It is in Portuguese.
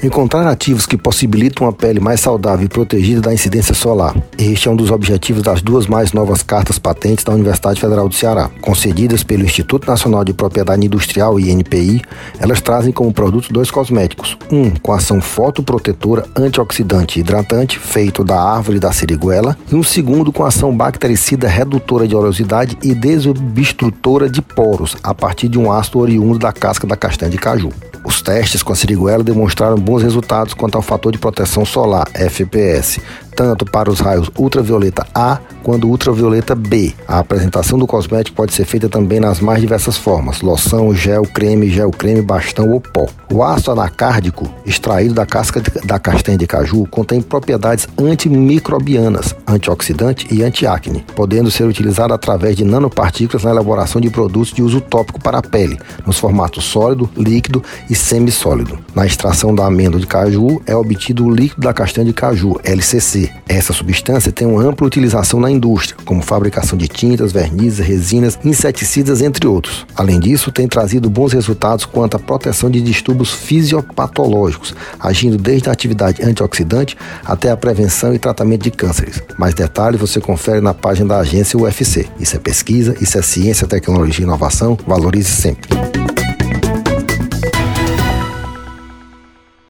Encontrar ativos que possibilitam uma pele mais saudável e protegida da incidência solar. Este é um dos objetivos das duas mais novas cartas patentes da Universidade Federal do Ceará. Concedidas pelo Instituto Nacional de Propriedade Industrial, INPI, elas trazem como produto dois cosméticos. Um com ação fotoprotetora antioxidante e hidratante, feito da árvore da seriguela, e um segundo com ação bactericida redutora de oleosidade e desobstrutora de poros, a partir de um ácido oriundo da casca da castanha de caju. Os testes com a siriguela demonstraram bons resultados quanto ao fator de proteção solar, FPS, tanto para os raios ultravioleta A quanto ultravioleta B. A apresentação do cosmético pode ser feita também nas mais diversas formas: loção, gel, creme, gel creme, bastão ou pó. O ácido anacárdico, extraído da casca de, da castanha de caju, contém propriedades antimicrobianas, antioxidante e antiacne, podendo ser utilizado através de nanopartículas na elaboração de produtos de uso tópico para a pele, nos formatos sólido, líquido e semissólido. Na extração da amêndoa de caju é obtido o líquido da castanha de caju, LCC, essa substância tem uma ampla utilização na indústria, como fabricação de tintas, vernizes, resinas, inseticidas, entre outros. Além disso, tem trazido bons resultados quanto à proteção de distúrbios fisiopatológicos, agindo desde a atividade antioxidante até a prevenção e tratamento de cânceres. Mais detalhes você confere na página da agência UFC. Isso é pesquisa, isso é ciência, tecnologia e inovação. Valorize sempre.